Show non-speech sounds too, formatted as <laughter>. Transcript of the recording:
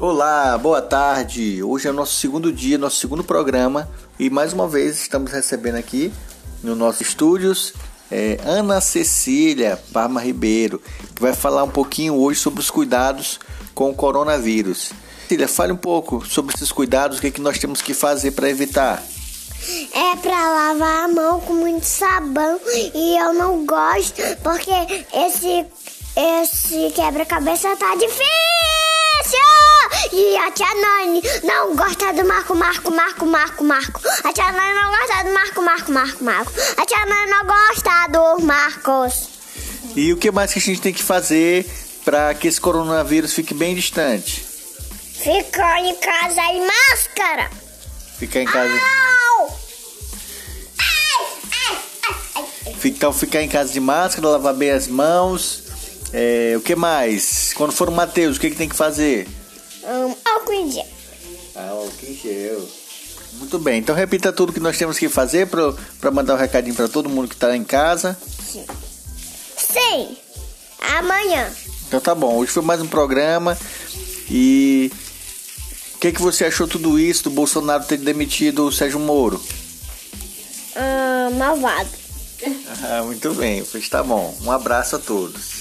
Olá, boa tarde. Hoje é nosso segundo dia, nosso segundo programa e mais uma vez estamos recebendo aqui no nossos estúdios é, Ana Cecília Parma Ribeiro, que vai falar um pouquinho hoje sobre os cuidados com o coronavírus. Cecília, fale um pouco sobre esses cuidados, o que, é que nós temos que fazer para evitar. É pra lavar a mão com muito sabão e eu não gosto porque esse esse quebra-cabeça tá difícil. E a tia Nani não gosta do Marco, Marco, Marco, Marco, Marco. A tia Nani não gosta do Marco, Marco, Marco, Marco. A tia Nani não gosta do Marcos. E o que mais que a gente tem que fazer para que esse coronavírus fique bem distante? Ficar em casa e máscara. Ficar em casa. Au! Então ficar em casa de máscara, lavar bem as mãos. É, o que mais? Quando for o Matheus, o que, que tem que fazer? Álcool em gel. Ah, álcool em gel. Muito bem, então repita tudo que nós temos que fazer para mandar um recadinho para todo mundo que está em casa. Sim. Sim. Amanhã. Então tá bom, hoje foi mais um programa e o que, que você achou tudo isso do Bolsonaro ter demitido o Sérgio Moro? Ah, malvado. <laughs> Ah, muito bem, pois tá bom. Um abraço a todos.